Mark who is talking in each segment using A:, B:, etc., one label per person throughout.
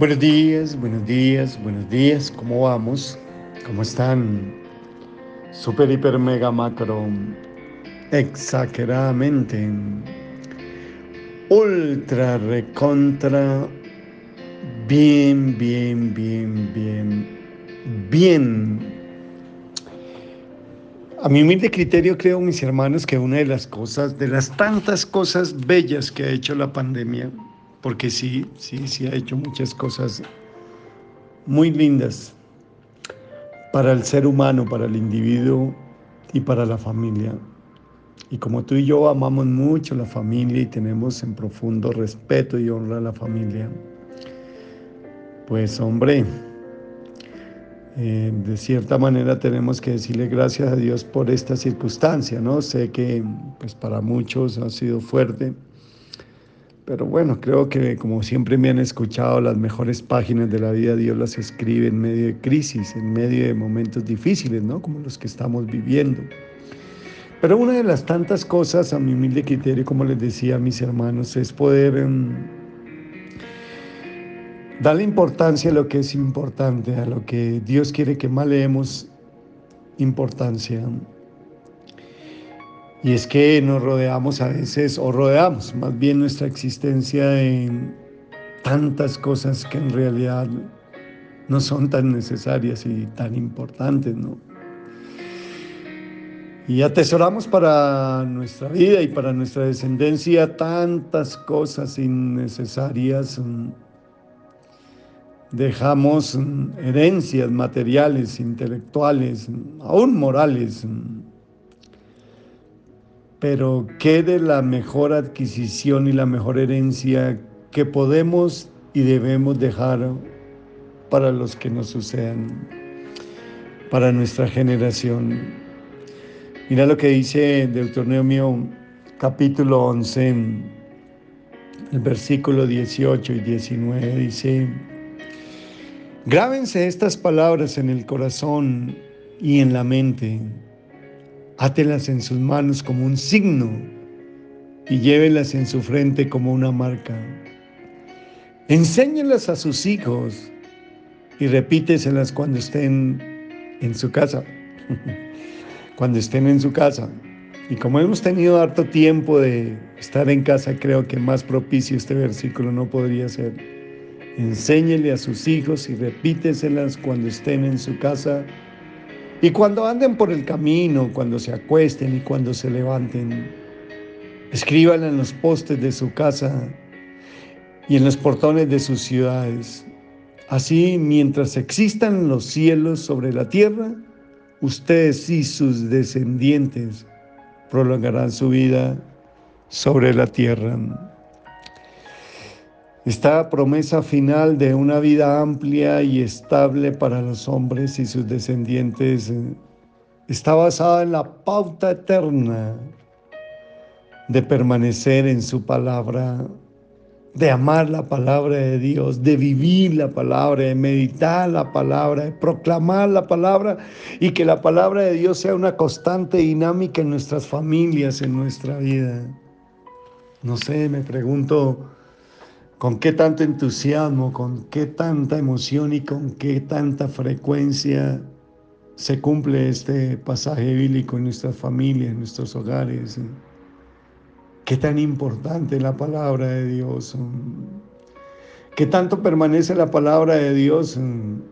A: Buenos días, buenos días, buenos días. ¿Cómo vamos? ¿Cómo están? Super, hiper, mega, macro. Exageradamente. Ultra, recontra. Bien, bien, bien, bien. Bien. A mi humilde criterio creo, mis hermanos, que una de las cosas, de las tantas cosas bellas que ha hecho la pandemia, porque sí, sí, sí ha hecho muchas cosas muy lindas para el ser humano, para el individuo y para la familia. Y como tú y yo amamos mucho la familia y tenemos en profundo respeto y honra a la familia, pues hombre, eh, de cierta manera tenemos que decirle gracias a Dios por esta circunstancia, ¿no? Sé que pues para muchos ha sido fuerte, pero bueno, creo que como siempre me han escuchado, las mejores páginas de la vida Dios las escribe en medio de crisis, en medio de momentos difíciles, ¿no? Como los que estamos viviendo. Pero una de las tantas cosas, a mi humilde criterio, como les decía a mis hermanos, es poder um, darle importancia a lo que es importante, a lo que Dios quiere que más leemos importancia. Y es que nos rodeamos a veces, o rodeamos más bien nuestra existencia en tantas cosas que en realidad no son tan necesarias y tan importantes, ¿no? Y atesoramos para nuestra vida y para nuestra descendencia tantas cosas innecesarias. Dejamos herencias materiales, intelectuales, aún morales pero ¿qué de la mejor adquisición y la mejor herencia que podemos y debemos dejar para los que nos sucedan, para nuestra generación? Mira lo que dice Deuteronomio capítulo 11, el versículo 18 y 19, dice, grábense estas palabras en el corazón y en la mente Átelas en sus manos como un signo y llévelas en su frente como una marca. Enséñelas a sus hijos y repíteselas cuando estén en su casa. cuando estén en su casa. Y como hemos tenido harto tiempo de estar en casa, creo que más propicio este versículo no podría ser. Enséñele a sus hijos y repíteselas cuando estén en su casa y cuando anden por el camino, cuando se acuesten y cuando se levanten, escriban en los postes de su casa y en los portones de sus ciudades. Así, mientras existan los cielos sobre la tierra, ustedes y sus descendientes prolongarán su vida sobre la tierra. Esta promesa final de una vida amplia y estable para los hombres y sus descendientes está basada en la pauta eterna de permanecer en su palabra, de amar la palabra de Dios, de vivir la palabra, de meditar la palabra, de proclamar la palabra y que la palabra de Dios sea una constante dinámica en nuestras familias, en nuestra vida. No sé, me pregunto, con qué tanto entusiasmo, con qué tanta emoción y con qué tanta frecuencia se cumple este pasaje bíblico en nuestras familias, en nuestros hogares. Qué tan importante la palabra de Dios. Qué tanto permanece la palabra de Dios en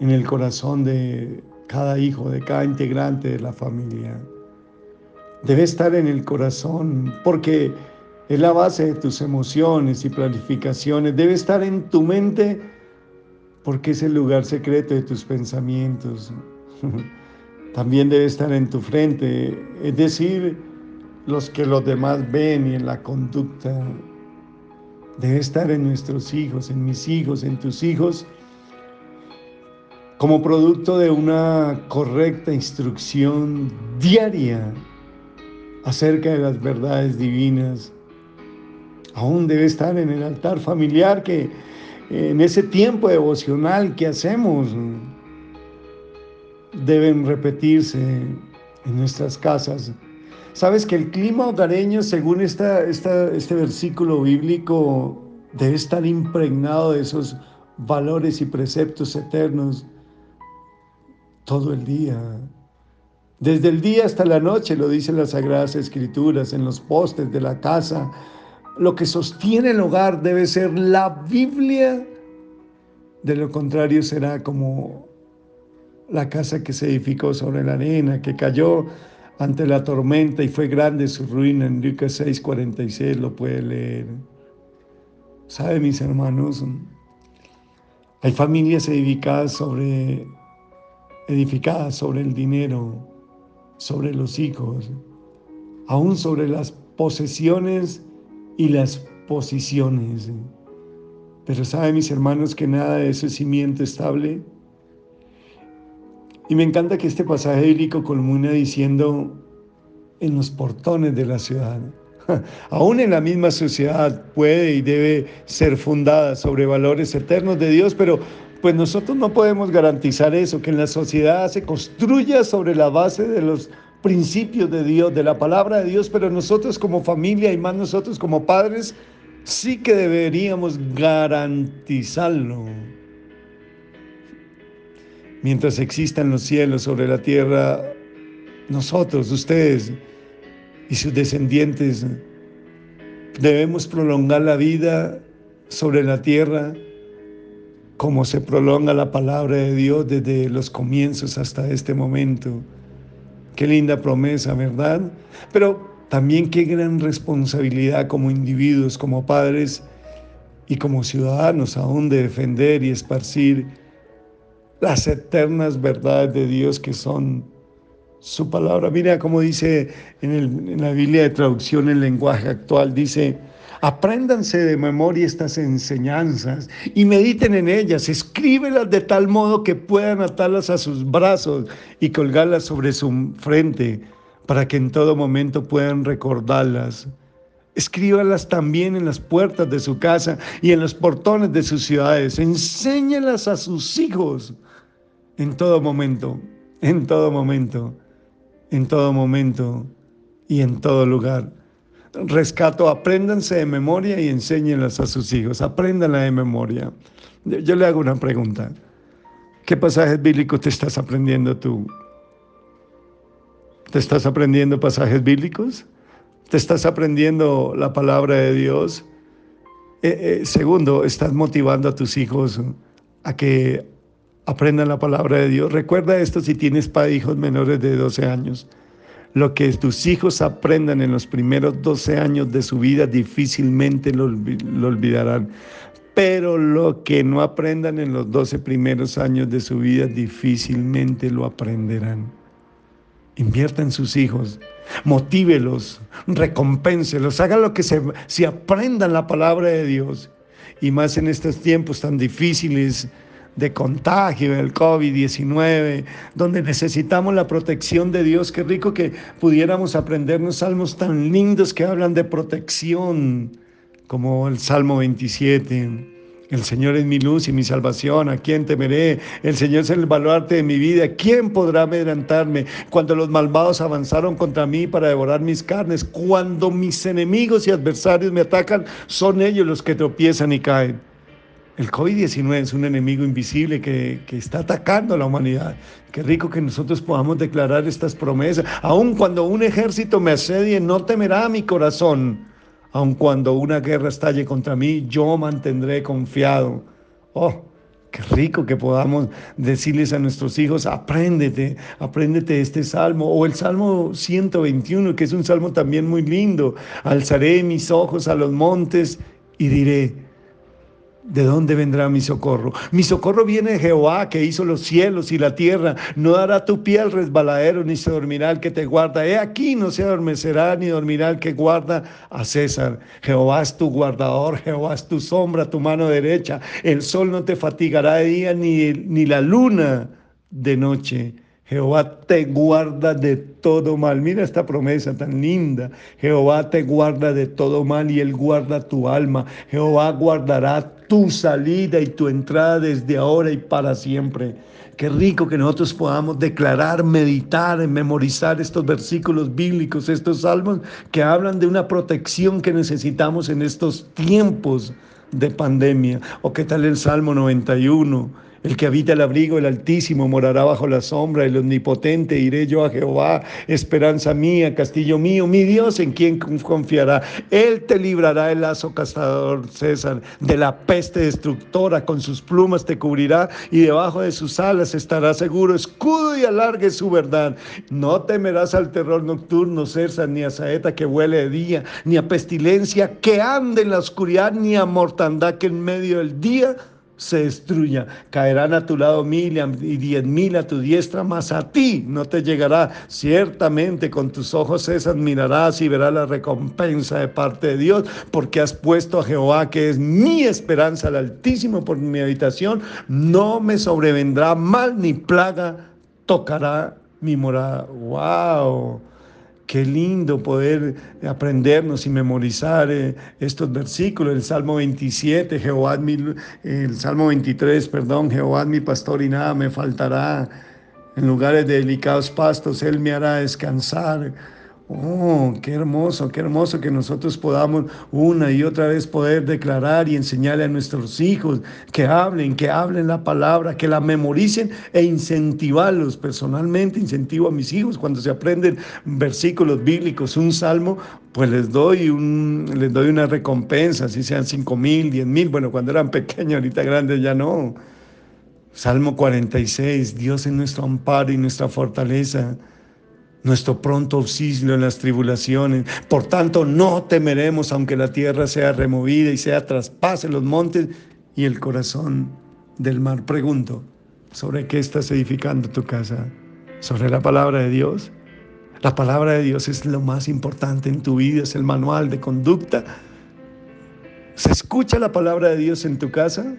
A: el corazón de cada hijo, de cada integrante de la familia. Debe estar en el corazón porque es la base de tus emociones y planificaciones. Debe estar en tu mente porque es el lugar secreto de tus pensamientos. También debe estar en tu frente, es decir, los que los demás ven y en la conducta. Debe estar en nuestros hijos, en mis hijos, en tus hijos, como producto de una correcta instrucción diaria acerca de las verdades divinas aún debe estar en el altar familiar que en ese tiempo devocional que hacemos deben repetirse en nuestras casas. Sabes que el clima hogareño, según esta, este versículo bíblico, debe estar impregnado de esos valores y preceptos eternos todo el día. Desde el día hasta la noche, lo dicen las Sagradas Escrituras, en los postes de la casa. Lo que sostiene el hogar debe ser la Biblia. De lo contrario será como la casa que se edificó sobre la arena, que cayó ante la tormenta y fue grande su ruina. En Lucas 6:46 lo puede leer. ¿Sabe, mis hermanos? Hay familias edificadas sobre, edificadas sobre el dinero, sobre los hijos, aún sobre las posesiones y las posiciones. Pero sabe, mis hermanos, que nada de eso es cimiento estable. Y me encanta que este pasaje bíblico culmina diciendo en los portones de la ciudad. Aún en la misma sociedad puede y debe ser fundada sobre valores eternos de Dios, pero pues nosotros no podemos garantizar eso, que en la sociedad se construya sobre la base de los principios de Dios, de la palabra de Dios, pero nosotros como familia y más nosotros como padres, sí que deberíamos garantizarlo. Mientras existan los cielos sobre la tierra, nosotros, ustedes y sus descendientes, debemos prolongar la vida sobre la tierra como se prolonga la palabra de Dios desde los comienzos hasta este momento. Qué linda promesa, ¿verdad? Pero también qué gran responsabilidad como individuos, como padres y como ciudadanos aún de defender y esparcir las eternas verdades de Dios que son su palabra. Mira cómo dice en, la Biblia de traducción en lenguaje actual, dice, Apréndanse de memoria estas enseñanzas y mediten en ellas, escríbelas de tal modo que puedan atarlas a sus brazos y colgarlas sobre su frente para que en todo momento puedan recordarlas. Escríbalas también en las puertas de su casa y en los portones de sus ciudades. Enséñalas a sus hijos en todo momento, en todo momento, en todo momento y en todo lugar rescato, apréndanse de memoria y enséñenlas a sus hijos, apréndanla de memoria. Yo le hago una pregunta. ¿Qué pasajes bíblicos te estás aprendiendo tú? ¿Te estás aprendiendo pasajes bíblicos? ¿Te estás aprendiendo la palabra de Dios? Eh, eh, segundo, ¿estás motivando a tus hijos a que aprendan la palabra de Dios? Recuerda esto si tienes hijos menores de 12 años. Lo que tus hijos aprendan en los primeros 12 años de su vida difícilmente lo, olvidarán. Pero lo que no aprendan en los 12 primeros años de su vida difícilmente lo aprenderán. Invierta en sus hijos, motívelos, recompénselos, haga lo que se, se aprendan la palabra de Dios. Y más en estos tiempos tan difíciles de contagio del COVID-19, donde necesitamos la protección de Dios. Qué rico que pudiéramos aprendernos salmos tan lindos que hablan de protección, como el Salmo 27. El Señor es mi luz y mi salvación, ¿a quién temeré? El Señor es el baluarte de mi vida, ¿quién podrá amedrentarme? Cuando los malvados avanzaron contra mí para devorar mis carnes, cuando mis enemigos y adversarios me atacan, son ellos los que tropiezan y caen. El COVID-19 es un enemigo invisible que, está atacando a la humanidad. Qué rico que nosotros podamos declarar estas promesas. Aun cuando un ejército me asedie, no temerá mi corazón. Aun cuando una guerra estalle contra mí, yo mantendré confiado. Oh, Qué rico que podamos decirles a nuestros hijos, apréndete, apréndete este salmo. O el salmo 121, que es un salmo también muy lindo. Alzaré mis ojos a los montes y diré, ¿De dónde vendrá mi socorro? Mi socorro viene de Jehová que hizo los cielos y la tierra. No dará tu pie al resbaladero, ni se dormirá el que te guarda. He aquí no se adormecerá, ni dormirá el que guarda a César. Jehová es tu guardador, Jehová es tu sombra, tu mano derecha. El sol no te fatigará de día, ni, ni la luna de noche. Jehová te guarda de todo mal. Mira esta promesa tan linda. Jehová te guarda de todo mal y Él guarda tu alma. Jehová guardará tu salida y tu entrada desde ahora y para siempre. Qué rico que nosotros podamos declarar, meditar, memorizar estos versículos bíblicos, estos salmos que hablan de una protección que necesitamos en estos tiempos de pandemia. ¿O qué tal el Salmo 91? El que habita el abrigo del Altísimo morará bajo la sombra del Omnipotente. Iré yo a Jehová, esperanza mía, castillo mío, mi Dios en quien confiará. Él te librará del lazo cazador, César, de la peste destructora. Con sus plumas te cubrirá y debajo de sus alas estará seguro. Escudo y alargue su verdad. No temerás al terror nocturno, César, ni a saeta que huele de día, ni a pestilencia que ande en la oscuridad, ni a mortandad que en medio del día se destruya. Caerán a tu lado mil y diez mil a tu diestra, mas a ti no te llegará. Ciertamente con tus ojos esas mirarás y verás la recompensa de parte de Dios, porque has puesto a Jehová, que es mi esperanza, al Altísimo por mi habitación. No me sobrevendrá mal ni plaga tocará mi morada. ¡Wow! Qué lindo poder aprendernos y memorizar eh, estos versículos. El Salmo 27, Jehová, mi, el Salmo 23, perdón, Jehová mi pastor y nada me faltará. En lugares de delicados pastos, Él me hará descansar Oh, qué hermoso, qué hermoso que nosotros podamos una y otra vez poder declarar y enseñarle a nuestros hijos que hablen, que hablen la palabra, que la memoricen e incentivarlos. Personalmente incentivo a mis hijos cuando se aprenden versículos bíblicos, un salmo, pues les doy, un, les doy una recompensa, si sean cinco mil, diez mil, bueno, cuando eran pequeños, ahorita grandes ya no. Salmo 46, Dios es nuestro amparo y nuestra fortaleza nuestro pronto auxilio en las tribulaciones. Por tanto, no temeremos aunque la tierra sea removida y sea traspase los montes y el corazón del mar. Pregunto, ¿sobre qué estás edificando tu casa? ¿Sobre la palabra de Dios? La palabra de Dios es lo más importante en tu vida, es el manual de conducta. ¿Se escucha la palabra de Dios en tu casa?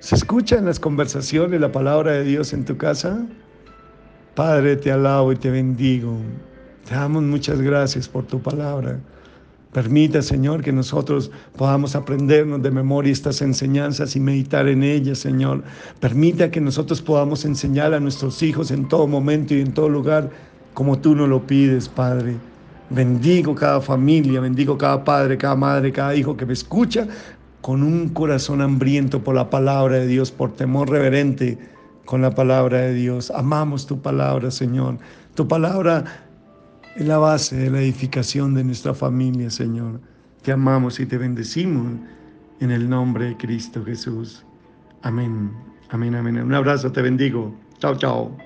A: ¿Se escucha en las conversaciones la palabra de Dios en tu casa? Padre, te alabo y te bendigo. Te damos muchas gracias por tu palabra. Permita, Señor, que nosotros podamos aprendernos de memoria estas enseñanzas y meditar en ellas, Señor. Permita que nosotros podamos enseñar a nuestros hijos en todo momento y en todo lugar, como tú nos lo pides, Padre. Bendigo cada familia, bendigo cada padre, cada madre, cada hijo que me escucha con un corazón hambriento por la palabra de Dios, por temor reverente con la palabra de Dios. Amamos tu palabra, Señor. Tu palabra es la base de la edificación de nuestra familia, Señor. Te amamos y te bendecimos en el nombre de Cristo Jesús. Amén. Amén, amén. Un abrazo, te bendigo. Chao, chao.